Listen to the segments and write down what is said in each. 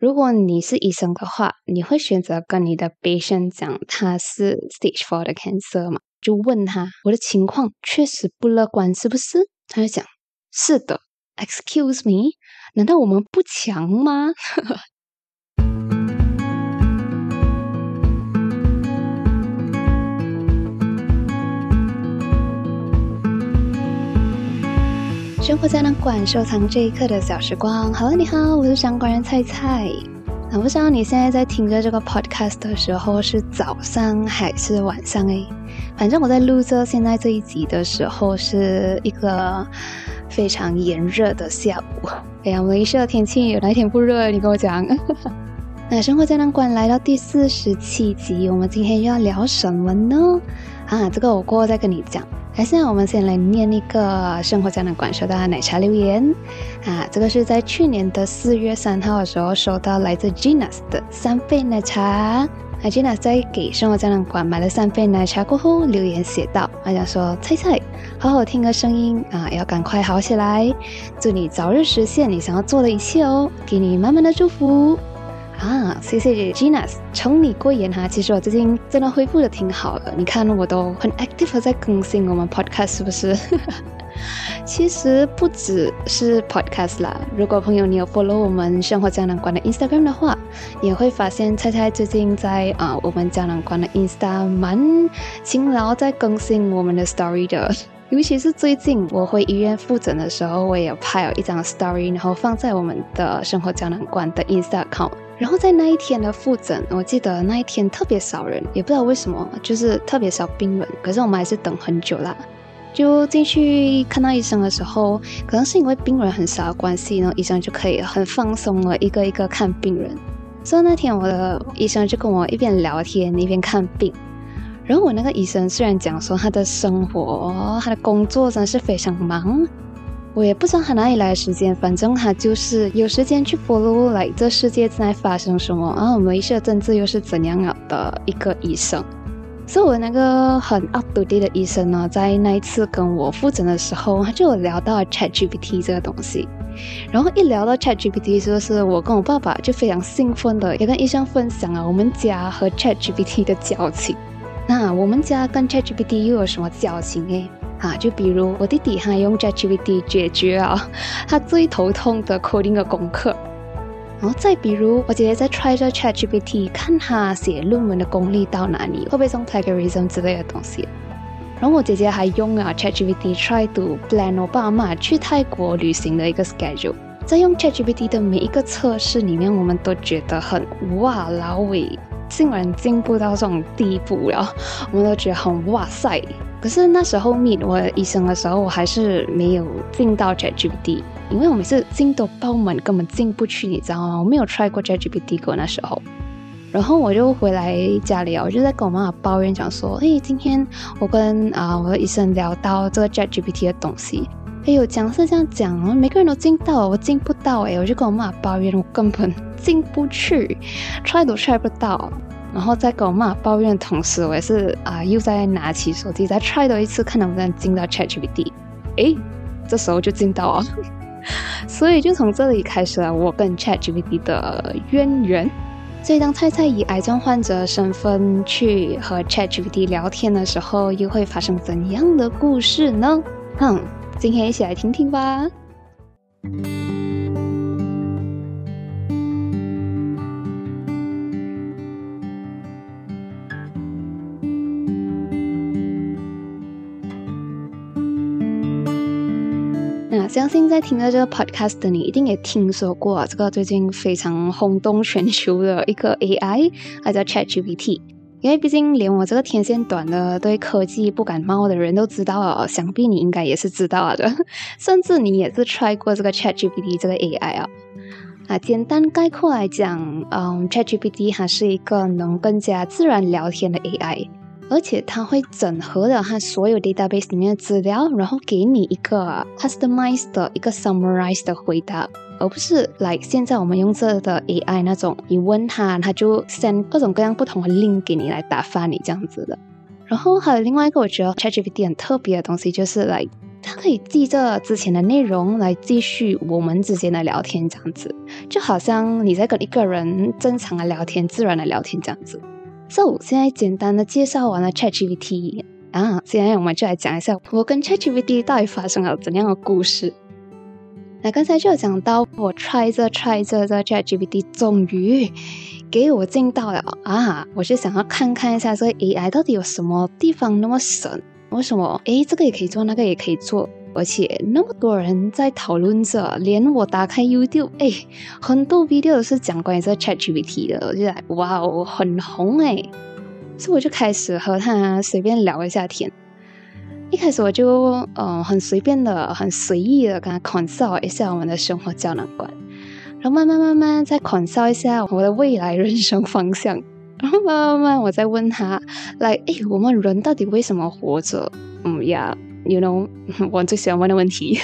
如果你是医生的话，你会选择跟你的 patient 讲他是 stage four 的 cancer 吗？就问他我的情况确实不乐观，是不是？他就讲是的。Excuse me，难道我们不强吗？生活胶囊馆收藏这一刻的小时光。Hello，你好，我是掌管人菜菜。那不知道你现在在听着这个 podcast 的时候是早上还是晚上诶？反正我在录着现在这一集的时候是一个非常炎热的下午。哎呀，马来西亚的天气有哪一天不热？你跟我讲。那生活胶囊馆来到第四十七集，我们今天要聊什么呢？啊，这个我过后再跟你讲。那现在我们先来念一个生活胶囊馆收到的奶茶留言啊，这个是在去年的四月三号的时候收到来自 Ginas 的三杯奶茶。那 Ginas 在给生活胶囊馆买了三杯奶茶过后留言写道：“他想说，菜菜，好好听个声音啊，要赶快好起来，祝你早日实现你想要做的一切哦，给你满满的祝福。”啊，谢谢 Ginas，宠你过言哈。其实我最近真的恢复的挺好的，你看我都很 active 在更新我们 podcast，是不是？其实不只是 podcast 啦，如果朋友你有 follow 我们生活胶囊馆的 Instagram 的话，也会发现菜菜最近在啊我们胶囊馆的 Insta 蛮勤劳在更新我们的 story 的。尤其是最近我回医院复诊的时候，我也有拍了一张 story，然后放在我们的生活胶囊馆的 Insta account。然后在那一天的复诊，我记得那一天特别少人，也不知道为什么，就是特别少病人。可是我们还是等很久啦。就进去看到医生的时候，可能是因为病人很少的关系然后，医生就可以很放松了，一个一个看病人。所以那天我的医生就跟我一边聊天一边看病。然后我那个医生虽然讲说他的生活、他的工作真的是非常忙，我也不知道他哪里来的时间，反正他就是有时间去 follow 来这世界正在发生什么，然后我们一些政治又是怎样的一个医生。所以我那个很 up to date 的医生呢，在那一次跟我复诊的时候，他就有聊到 ChatGPT 这个东西。然后一聊到 ChatGPT，就是我跟我爸爸就非常兴奋的，也跟医生分享了我们家和 ChatGPT 的交情。那我们家跟 ChatGPT 又有什么交情诶？啊，就比如我弟弟他用 ChatGPT 解决啊他最头痛的 coding 的功课，然后再比如我姐姐在 try 着 ChatGPT 看他写论文的功力到哪里，会不会用 plagiarism 之类的东西。然后我姐姐还用啊 ChatGPT try to plan 我爸妈去泰国旅行的一个 schedule。在用 ChatGPT 的每一个测试里面，我们都觉得很哇老伟。竟然进步到这种地步了，我们都觉得很哇塞。可是那时候 meet 我医生的时候，我还是没有进到 ChatGPT，因为我每次进都爆满，根本进不去，你知道吗？我没有 try 过 ChatGPT 过那时候。然后我就回来家里啊，我就在跟我妈妈抱怨，讲说：“哎，今天我跟啊我的医生聊到这个 ChatGPT 的东西，哎呦，讲是这样讲，每个人都进到，我进不到，哎，我就跟我妈抱怨，我根本。”进不去，try 都 try 不到，然后在跟我妈抱怨的同时，我也是啊，又在拿起手机再 try 多一次，看能不能进到 ChatGPT。诶，这时候就进到了，所以就从这里开始了我跟 ChatGPT 的渊源。所以当菜菜以癌症患者身份去和 ChatGPT 聊天的时候，又会发生怎样的故事呢？哼，今天一起来听听吧。相信在听了这个 podcast 的你，一定也听说过这个最近非常轰动全球的一个 AI，它叫 ChatGPT。因为毕竟连我这个天线短的、对科技不感冒的人都知道了，想必你应该也是知道的。甚至你也是 try 过这个 ChatGPT 这个 AI 啊。啊，简单概括来讲，嗯，ChatGPT 它是一个能更加自然聊天的 AI。而且它会整合了它所有 database 里面的资料，然后给你一个 customized 的一个 summarized 的回答，而不是 like 现在我们用这的 AI 那种，你问他，他就 send 各种各样不同的 link 给你来打发你这样子的。然后还有另外一个我觉得 ChatGPT 很特别的东西，就是 like 它可以记着之前的内容来继续我们之间的聊天，这样子，就好像你在跟一个人正常的聊天、自然的聊天这样子。So，现在简单的介绍完了 ChatGPT 啊，现在我们就来讲一下我跟 ChatGPT 到底发生了怎样的故事。那刚才就有讲到，我 try 着 try 着这 ChatGPT，终于给我进到了啊！我是想要看看一下这个 AI 到底有什么地方那么神，为什么？诶，这个也可以做，那个也可以做，而且那么多人在讨论着，连我打开 YouTube，哎，很多 video 都是讲关于这 ChatGPT 的，我就来，哇哦，很红哎！所以我就开始和他随便聊一下天。一开始我就嗯很随便的、很随意的跟他 consult 一下我们的生活胶囊观，然后慢慢慢慢再 consult 一下我的未来人生方向，然后慢慢慢慢我再问他来，哎，我们人到底为什么活着？嗯呀，you know，我最喜欢问的问题。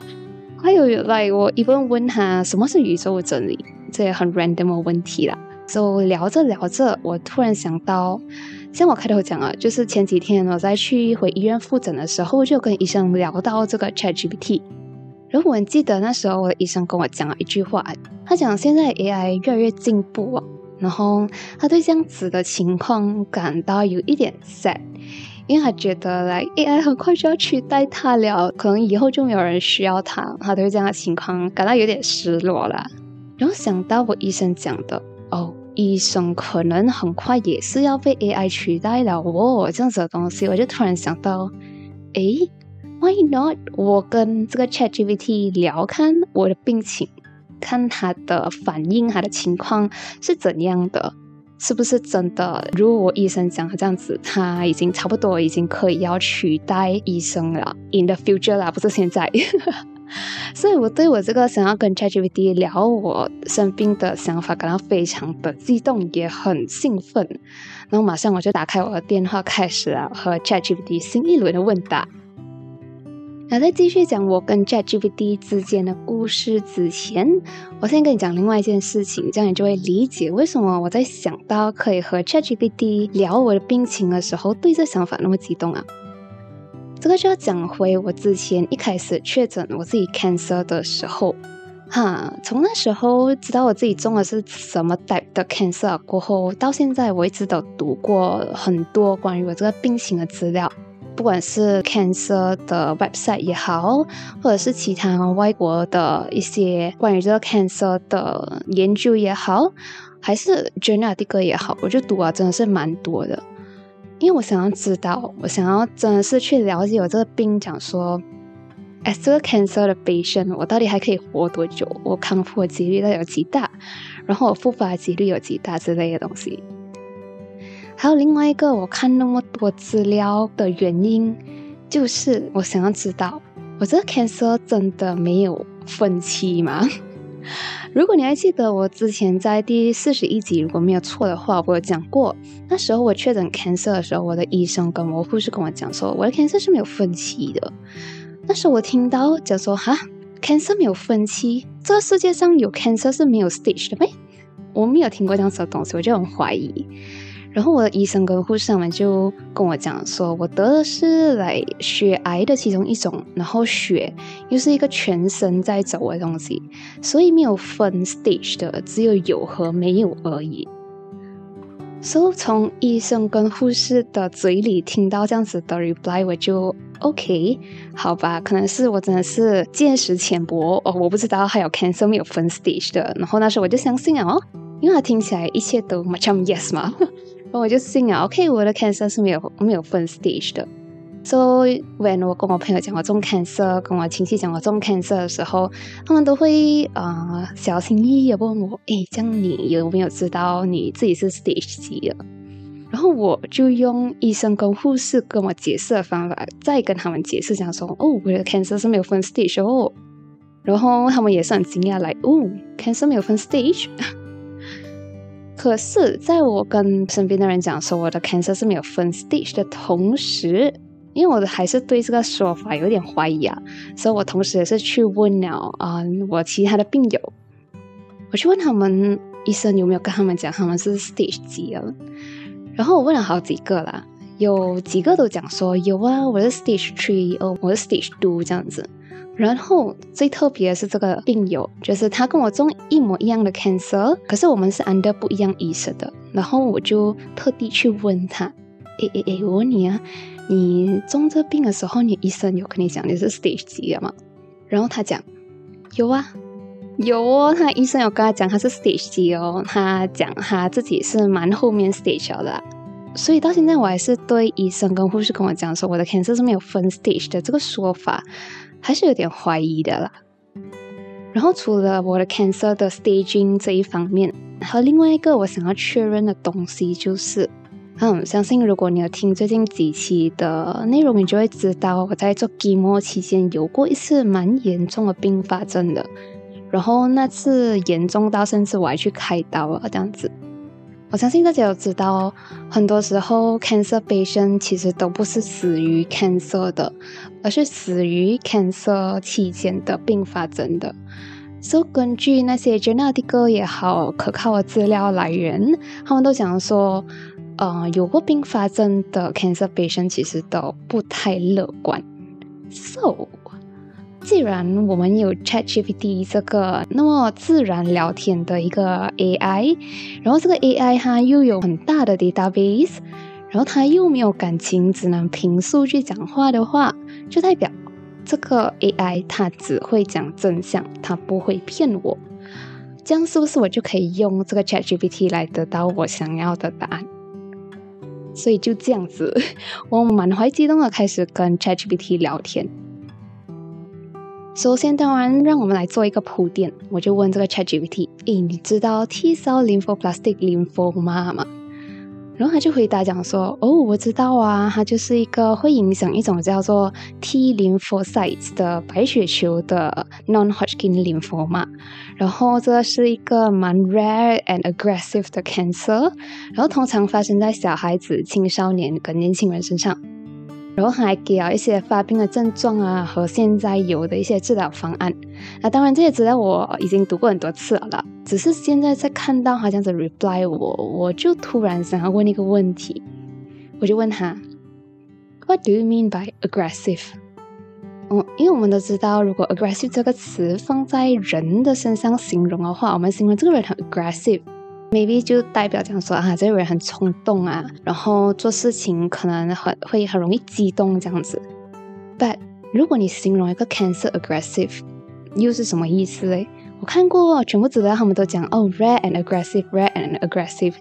还有来，我一般问他什么是宇宙真理，这也很 random 的问题啦。就聊着聊着，我突然想到。像我开头讲了，就是前几天我在去回医院复诊的时候，就跟医生聊到这个 ChatGPT。然后我记得那时候我的医生跟我讲了一句话，他讲现在 AI 越来越进步啊，然后他对这样子的情况感到有一点 sad，因为他觉得来 AI 很快就要取代他了，可能以后就没有人需要他，他对这样的情况感到有点失落了。然后想到我医生讲的哦。医生可能很快也是要被 AI 取代了哦，这样子的东西，我就突然想到，诶 w h y not？我跟这个 ChatGPT 聊，看我的病情，看他的反应，他的情况是怎样的，是不是真的？如果我医生讲的这样子，他已经差不多已经可以要取代医生了，in the future 啦，不是现在。所以，我对我这个想要跟 ChatGPT 聊我生病的想法感到非常的激动，也很兴奋。然后，马上我就打开我的电话，开始了和 ChatGPT 新一轮的问答。那在继续讲我跟 ChatGPT 之间的故事之前，我先跟你讲另外一件事情，这样你就会理解为什么我在想到可以和 ChatGPT 聊我的病情的时候，对这想法那么激动啊。这个就要讲回我之前一开始确诊我自己 cancer 的时候，哈，从那时候知道我自己中的是什么 type 的 cancer 过后，到现在我一直都读过很多关于我这个病情的资料，不管是 cancer 的 website 也好，或者是其他外国的一些关于这个 cancer 的研究也好，还是 journal 的歌也好，我就读啊，真的是蛮多的。因为我想要知道，我想要真的是去了解我这个病，讲说，as 这个 cancer 的 patient，我到底还可以活多久？我康复的几率到底有几大？然后我复发的几率有几大之类的东西。还有另外一个，我看那么多资料的原因，就是我想要知道，我这个 cancer 真的没有分期吗？如果你还记得我之前在第四十一集，如果没有错的话，我有讲过，那时候我确诊 cancer 的时候，我的医生跟我护士跟我讲说，我的 cancer 是没有分期的。那时候我听到讲说，哈，cancer 没有分期，这个世界上有 cancer 是没有 stage 的呗？我没有听过这样子的东西，我就很怀疑。然后我的医生跟护士他们就跟我讲说，我得的是来血癌的其中一种，然后血又是一个全身在走的东西，所以没有分 stage 的，只有有和没有而已。所以从医生跟护士的嘴里听到这样子的 reply，我就 OK，好吧，可能是我真的是见识浅薄哦，我不知道还有 cancer 没有分 stage 的，然后那时候我就相信了哦，因为他听起来一切都 much yes 嘛。我就信啊，OK，我的 cancer 是没有没有分 stage 的。So when 我跟我朋友讲我中 cancer，跟我亲戚讲我中 cancer 的时候，他们都会啊小心翼翼的问我，诶，这样你有没有知道你自己是 stage 几的？然后我就用医生跟护士跟我解释的方法，再跟他们解释讲说，哦，我的 cancer 是没有分 stage 哦。然后他们也是很惊讶，来，哦，cancer 没有分 stage。可是，在我跟身边的人讲说我的 cancer 是没有分 stage 的同时，因为我还是对这个说法有点怀疑啊，所以我同时也是去问了啊我其他的病友，我去问他们医生有没有跟他们讲他们是 stage 几了，然后我问了好几个啦，有几个都讲说有啊，我是 stage three，哦，我是 stage two 这样子。然后最特别的是这个病友，就是他跟我中一模一样的 cancer，可是我们是 under 不一样医生的。然后我就特地去问他，诶诶诶，我问你啊，你中这病的时候，你医生有跟你讲你是 stage 几的吗？然后他讲有啊，有哦，他医生有跟他讲他是 stage 几哦，他讲他自己是蛮后面 stage 的。所以到现在我还是对医生跟护士跟我讲说我的 cancer 是没有分 stage 的这个说法。还是有点怀疑的啦。然后除了我的 cancer 的 staging 这一方面，还有另外一个我想要确认的东西就是，嗯，相信如果你有听最近几期的内容，你就会知道我在做 chemo 期间有过一次蛮严重的并发症的。然后那次严重到甚至我还去开刀了这样子。我相信大家都知道，很多时候 cancer patient 其实都不是死于 cancer 的，而是死于 cancer 期间的并发症的。所以根据那些 genetic 也好可靠的资料来源，他们都讲说，呃，有过并发症的 cancer patient 其实都不太乐观。So 既然我们有 ChatGPT 这个那么自然聊天的一个 AI，然后这个 AI 它又有很大的 database，然后它又没有感情，只能凭数据讲话的话，就代表这个 AI 它只会讲真相，它不会骗我。这样是不是我就可以用这个 ChatGPT 来得到我想要的答案？所以就这样子，我满怀激动的开始跟 ChatGPT 聊天。首先，当然，让我们来做一个铺垫。我就问这个 ChatGPT：“ 诶，你知道 T cell lymphoplastic lymphoma 吗？”然后他就回答讲说：“哦，我知道啊，它就是一个会影响一种叫做 T lymphocytes 的白血球的 non-Hodgkin lymphoma。然后这是一个蛮 rare and aggressive 的 cancer，然后通常发生在小孩子、青少年跟年轻人身上。”然后还给了一些发病的症状啊，和现在有的一些治疗方案。那当然这些资料我已经读过很多次了，只是现在在看到他这样子 reply 我，我就突然想要问一个问题，我就问他，What do you mean by aggressive？嗯，因为我们都知道，如果 aggressive 这个词放在人的身上形容的话，我们形容这个人很 aggressive。Maybe 就代表讲说啊，这个人很冲动啊，然后做事情可能很会很容易激动这样子。But 如果你形容一个 cancer aggressive，又是什么意思嘞？我看过全部资料，他们都讲哦，rare and aggressive，rare and aggressive，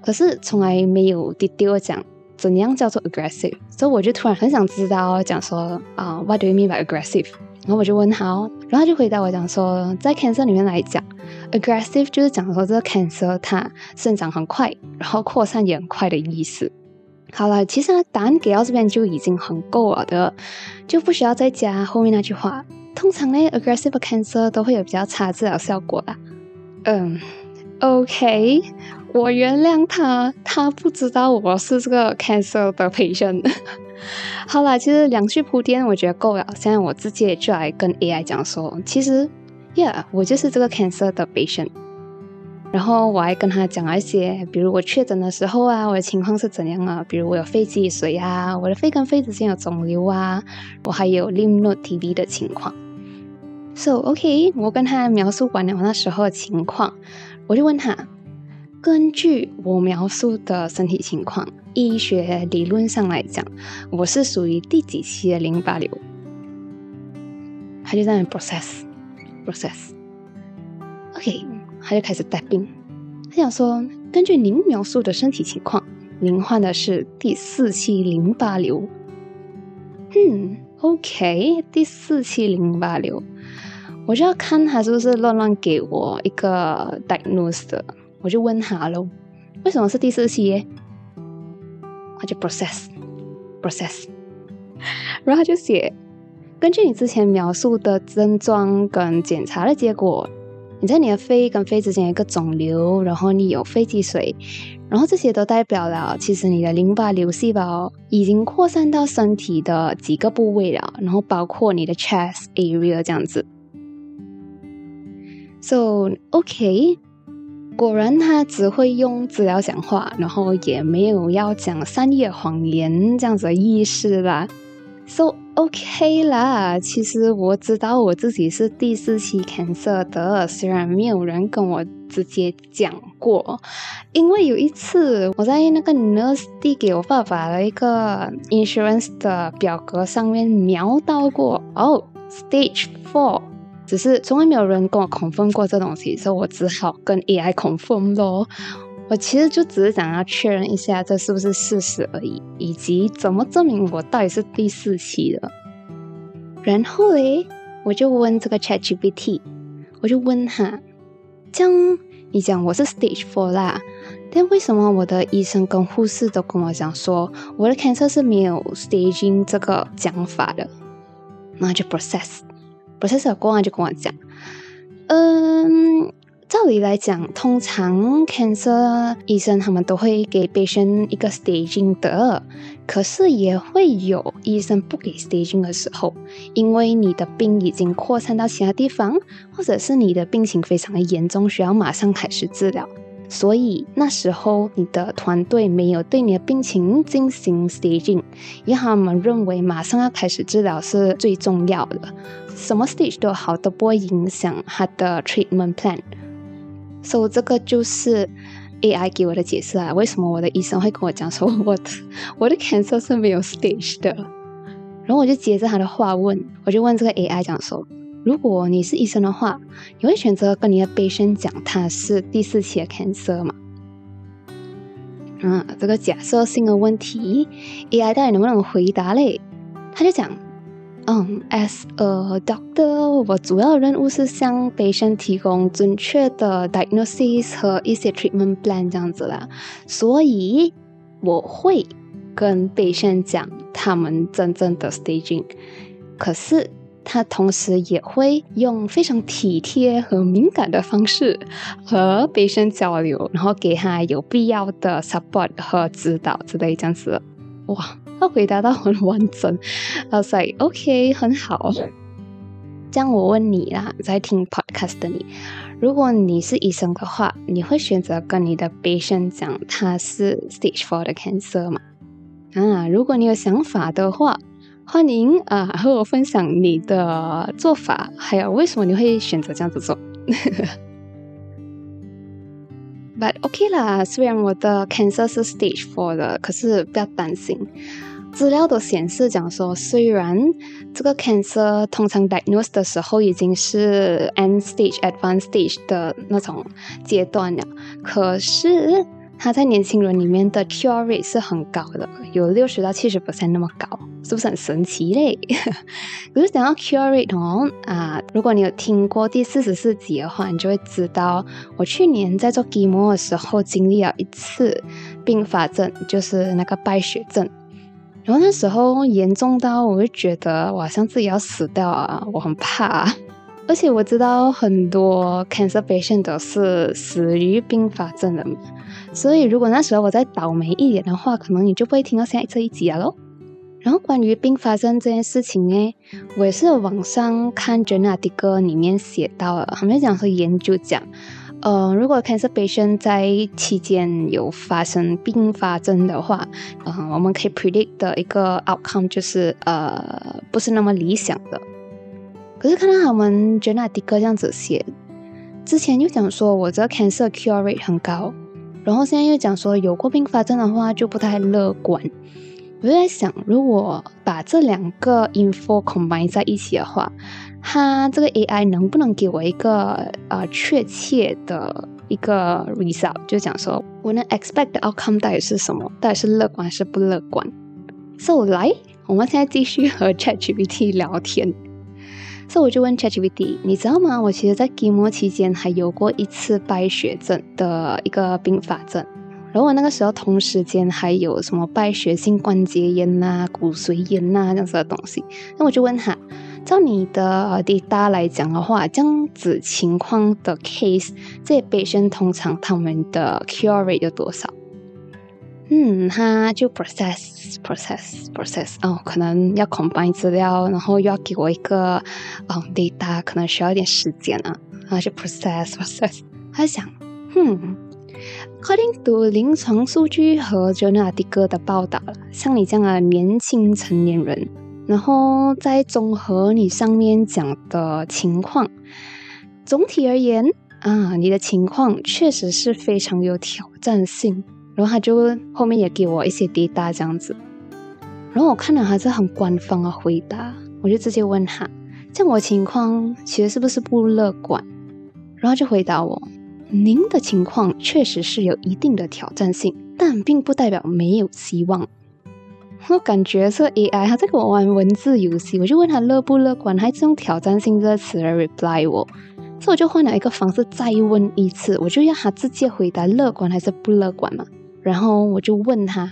可是从来没有 detail 讲怎样叫做 aggressive，所以我就突然很想知道，讲说啊，what do you mean by aggressive？然后我就问他，然后他就回答我讲说，在 cancer 里面来讲。Aggressive 就是讲说这个 cancer 它生长很快，然后扩散也很快的意思。好了，其实答案给到这边就已经很够了的，就不需要再加后面那句话。通常呢，aggressive cancer 都会有比较差治疗效果啦。嗯，OK，我原谅他，他不知道我是这个 cancer 的 patient。好了，其实两句铺垫我觉得够了，现在我直接就来跟 AI 讲说，其实。Yeah，我就是这个 cancer 的 patient。然后我还跟他讲一些，比如我确诊的时候啊，我的情况是怎样啊？比如我有肺积水啊，我的肺跟肺之间有肿瘤啊，我还有 lymph node TB 的情况。So OK，我跟他描述完了我那时候的情况，我就问他，根据我描述的身体情况，医学理论上来讲，我是属于第几期的淋巴瘤？他就在那 process。process，OK，他就开始带病。他想说，根据您描述的身体情况，您患的是第四期淋巴瘤。嗯，OK，第四期淋巴瘤，我就要看他是不是乱乱给我一个 diagnose 的。我就问他喽，为什么是第四期耶？他就 process，process，然后他就写。根据你之前描述的症状跟检查的结果，你在你的肺跟肺之间有一个肿瘤，然后你有肺积水，然后这些都代表了其实你的淋巴瘤细胞已经扩散到身体的几个部位了，然后包括你的 chest area 这样子。So OK，果然他只会用资料讲话，然后也没有要讲善意谎言这样子的意思啦。So OK 啦，其实我知道我自己是第四期 cancer 的，虽然没有人跟我直接讲过，因为有一次我在那个 nurse 递给我爸爸的一个 insurance 的表格上面瞄到过哦，stage four。只是从来没有人跟我 confirm 过这东西，所以我只好跟 AI 恐疯咯。我其实就只是想要确认一下这是不是事实而已，以及怎么证明我到底是第四期的。然后嘞，我就问这个 ChatGPT，我就问他：这样你讲我是 Stage Four 啦，但为什么我的医生跟护士都跟我讲说我的 cancer 是没有 staging 这个讲法的？那就 process。不是小公安就跟我讲，嗯，照理来讲，通常 cancer 医生他们都会给 patient 一个 staging 的，可是也会有医生不给 staging 的时候，因为你的病已经扩散到其他地方，或者是你的病情非常的严重，需要马上开始治疗。所以那时候你的团队没有对你的病情进行 staging，因为他们认为马上要开始治疗是最重要的，什么 stage 都好都不会影响他的 treatment plan。所以这个就是 AI 给我的解释啊，为什么我的医生会跟我讲说我的 我的 cancer 是没有 stage 的，然后我就接着他的话问，我就问这个 AI 讲说。如果你是医生的话，你会选择跟你的 patient 讲他是第四期的 cancer 吗？嗯，这个假设性的问题，AI 到底能不能回答嘞？他就讲，嗯，as a doctor，我主要任务是向 patient 提供准确的 diagnosis 和一些 treatment plan 这样子啦，所以我会跟 patient 讲他们真正的 staging，可是。他同时也会用非常体贴和敏感的方式和医生交流，然后给他有必要的 support 和指导之类这样子。哇，他回答到很完整。I was like, OK，很好。这样我问你啦，在听 podcast 的你，如果你是医生的话，你会选择跟你的 patient 讲他是 stage four 的 cancer 吗？啊，如果你有想法的话。欢迎啊，和我分享你的做法，还有为什么你会选择这样子做。But OK 啦，虽然我的 cancer 是 stage four 的，可是不要担心，资料都显示讲说，虽然这个 cancer 通常 diagnose 的时候已经是 end stage、advanced stage 的那种阶段了，可是。它在年轻人里面的 cure rate 是很高的，有六十到七十 percent 那么高，是不是很神奇嘞？可是讲到 cure rate 哦，啊，如果你有听过第四十四集的话，你就会知道，我去年在做 g m o 的时候经历了一次并发症，就是那个败血症，然后那时候严重到我会觉得我好像自己要死掉啊，我很怕。而且我知道很多 cancer patient 都是死于并发症的，所以如果那时候我再倒霉一点的话，可能你就不会听到现在这一集了喽。然后关于并发症这件事情呢，我也是网上看 journal 的歌里面写到了，他们讲说研究讲，呃，如果 cancer patient 在期间有发生并发症的话，呃，我们可以 predict 的一个 outcome 就是呃，不是那么理想的。可是看到他们 Jenna 的哥这样子写，之前又讲说我这个 cancer cure rate 很高，然后现在又讲说有过并发症的话就不太乐观。我就在想，如果把这两个 info combine 在一起的话，它这个 AI 能不能给我一个呃确切的一个 result？就讲说我能 expect 的 outcome 到底是什么？到底是乐观还是不乐观？So 来，我们现在继续和 ChatGPT 聊天。所以我就问 ChatGPT，你知道吗？我其实，在 g m o 期间还有过一次败血症的一个并发症，然后我那个时候同时间还有什么败血性关节炎呐、骨髓炎呐这样子的东西。那我就问他，照你的 data 来讲的话，这样子情况的 case，这些 patient 通常他们的 cure rate 有多少？嗯，他就 process process process 哦，可能要 combine 资料，然后又要给我一个嗯 data，可能需要一点时间啊，然后就 process process。他想，嗯，哼，According to 临床数据和 Journal article 的报道了，像你这样的年轻成年人，然后再综合你上面讲的情况，总体而言啊，你的情况确实是非常有挑战性。然后他就后面也给我一些滴答这样子，然后我看了还是很官方的回答，我就直接问他，像我情况其实是不是不乐观？然后就回答我，您的情况确实是有一定的挑战性，但并不代表没有希望。我感觉这 AI 他在跟我玩文字游戏，我就问他乐不乐观，他还是用挑战性这个词来 reply 我。所以我就换了一个方式再问一次，我就要他直接回答乐观还是不乐观嘛。然后我就问他，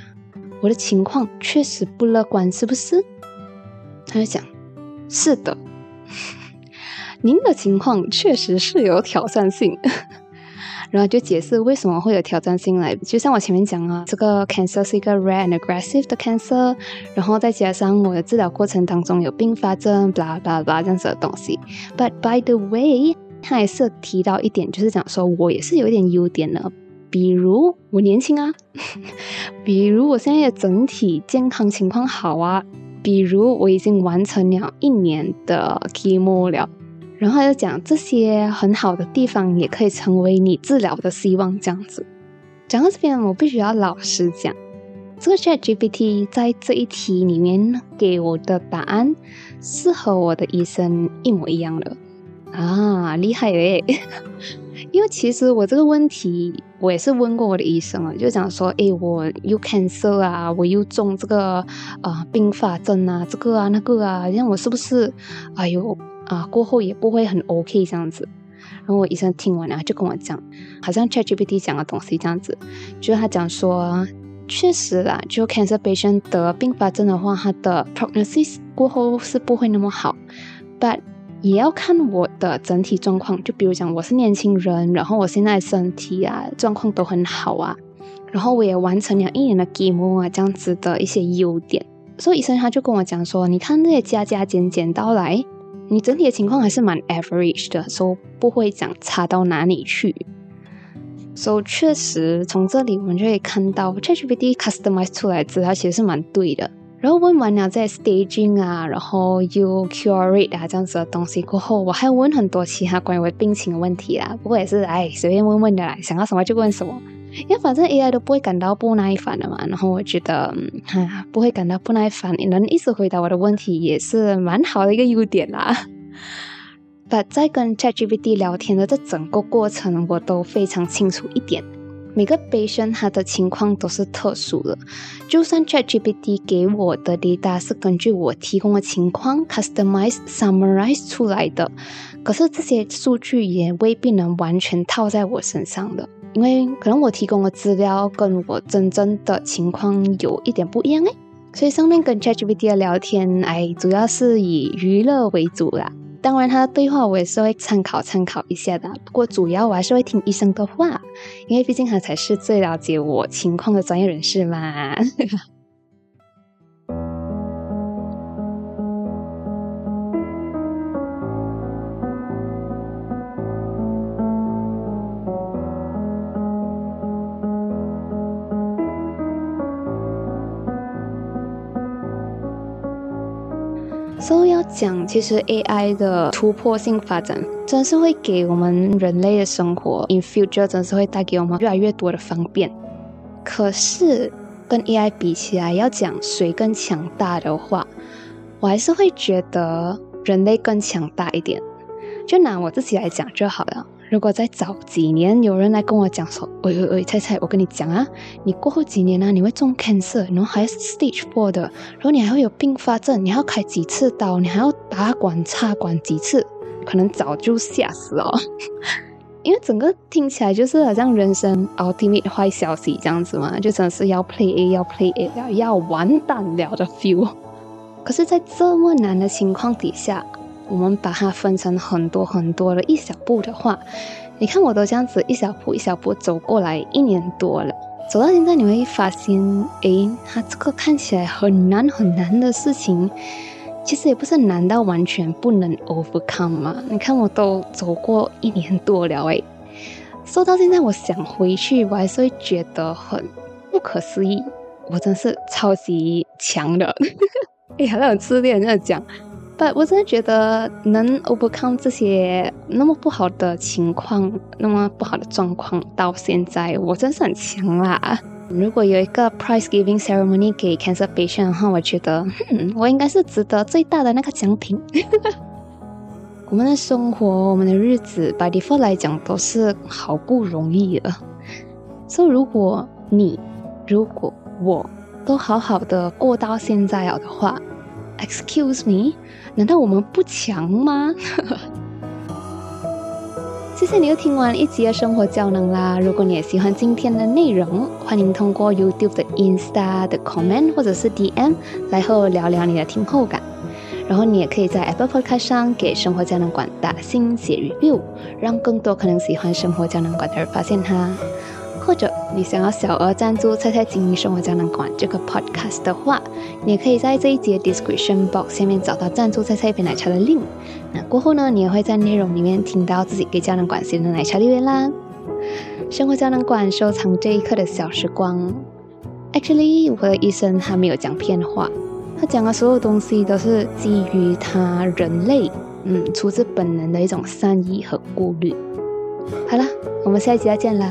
我的情况确实不乐观，是不是？他就讲，是的，您的情况确实是有挑战性。然后就解释为什么会有挑战性来，就像我前面讲啊，这个 cancer 是一个 rare and aggressive 的 cancer，然后再加上我的治疗过程当中有并发症，blah blah blah 这样子的东西。But by the way，他还是提到一点，就是讲说我也是有一点优点的。比如我年轻啊，比如我现在的整体健康情况好啊，比如我已经完成了一年的 chemo 了，然后又讲这些很好的地方也可以成为你治疗的希望，这样子。讲到这边，我必须要老实讲，这个 Chat GPT 在这一题里面给我的答案是和我的医生一模一样的啊，厉害嘞！因为其实我这个问题，我也是问过我的医生了，就讲说，哎，我又 cancer 啊，我又中这个啊并发症啊，这个啊那个啊，让我是不是，哎呦啊过后也不会很 OK 这样子。然后我医生听完了就跟我讲，好像 ChatGPT 讲的东西这样子，就是他讲说，确实啦，就 cancer patient 得并发症的话，他的 prognosis 过后是不会那么好，but 也要看我的整体状况，就比如讲我是年轻人，然后我现在身体啊状况都很好啊，然后我也完成了一年的 chemo 啊这样子的一些优点，所以医生他就跟我讲说，你看这些加加减减到来，你整体的情况还是蛮 average 的，说不会讲差到哪里去。所以确实从这里我们就可以看到，ChatGPT customize 出来资料其实是蛮对的。然后问完了在 staging 啊，然后又 curate 啊这样子的东西过后，我还问很多其他关于我病情的问题啦。不过也是哎随便问问的啦，想要什么就问什么，因为反正 AI 都不会感到不耐烦的嘛。然后我觉得，哈，不会感到不耐烦，你能一直回答我的问题也是蛮好的一个优点啦。But 在跟 ChatGPT 聊天的这整个过程，我都非常清楚一点。每个 patient 他的情况都是特殊的，就算 ChatGPT 给我的 data 是根据我提供的情况 customize summarize 出来的，可是这些数据也未必能完全套在我身上的，因为可能我提供的资料跟我真正的情况有一点不一样诶，所以上面跟 ChatGPT 的聊天，哎，主要是以娱乐为主啦。当然，他的对话我也是会参考参考一下的。不过，主要我还是会听医生的话，因为毕竟他才是最了解我情况的专业人士嘛。要讲，其实 AI 的突破性发展，真是会给我们人类的生活 in future 真是会带给我们越来越多的方便。可是跟 AI 比起来，要讲谁更强大的话，我还是会觉得人类更强大一点。就拿我自己来讲就好了。如果在早几年有人来跟我讲说，喂喂喂，菜菜，我跟你讲啊，你过后几年呢，你会中 cancer，然后还是 stage four 的，然后你还会有并发症，你还要开几次刀，你还要打管插管几次，可能早就吓死了，因为整个听起来就是好像人生 ultimate 坏消息这样子嘛，就真的是要 play A 要 play A 要，要完蛋了的 feel。可是，在这么难的情况底下。我们把它分成很多很多的一小步的话，你看我都这样子一小步一小步走过来一年多了，走到现在你会发现，诶，它这个看起来很难很难的事情，其实也不是难到完全不能 overcome 嘛。你看我都走过一年多了，诶，说到现在，我想回去，我还是会觉得很不可思议。我真是超级强的，哎呀，那种自恋这样讲。不，我真的觉得能 overcome 这些那么不好的情况，那么不好的状况，到现在我真是很强啦。如果有一个 prize giving ceremony 给 cancer patient 的话，我觉得，嗯，我应该是值得最大的那个奖品。我们的生活，我们的日子，by default 来讲都是好不容易了。所以，如果你，如果我都好好的过到现在了的话，excuse me，难道我们不强吗？谢谢你又听完一集的生活胶囊啦！如果你也喜欢今天的内容，欢迎通过 YouTube 的 Insta 的 Comment 或者是 DM 来和我聊聊你的听后感。然后你也可以在 Apple Podcast 上给生活胶囊馆打星写 review，让更多可能喜欢生活胶囊馆的人发现它。或者你想要小额赞助菜菜经营生活胶囊馆这个 podcast 的话，你也可以在这一节 description box 下面找到赞助菜菜一杯奶茶的 link。那过后呢，你也会在内容里面听到自己给胶囊馆写的奶茶留言啦。生活胶囊馆收藏这一刻的小时光。Actually，我的医生他没有讲骗话，他讲的所有东西都是基于他人类，嗯，出自本能的一种善意和顾虑。好了，我们下一集再见了。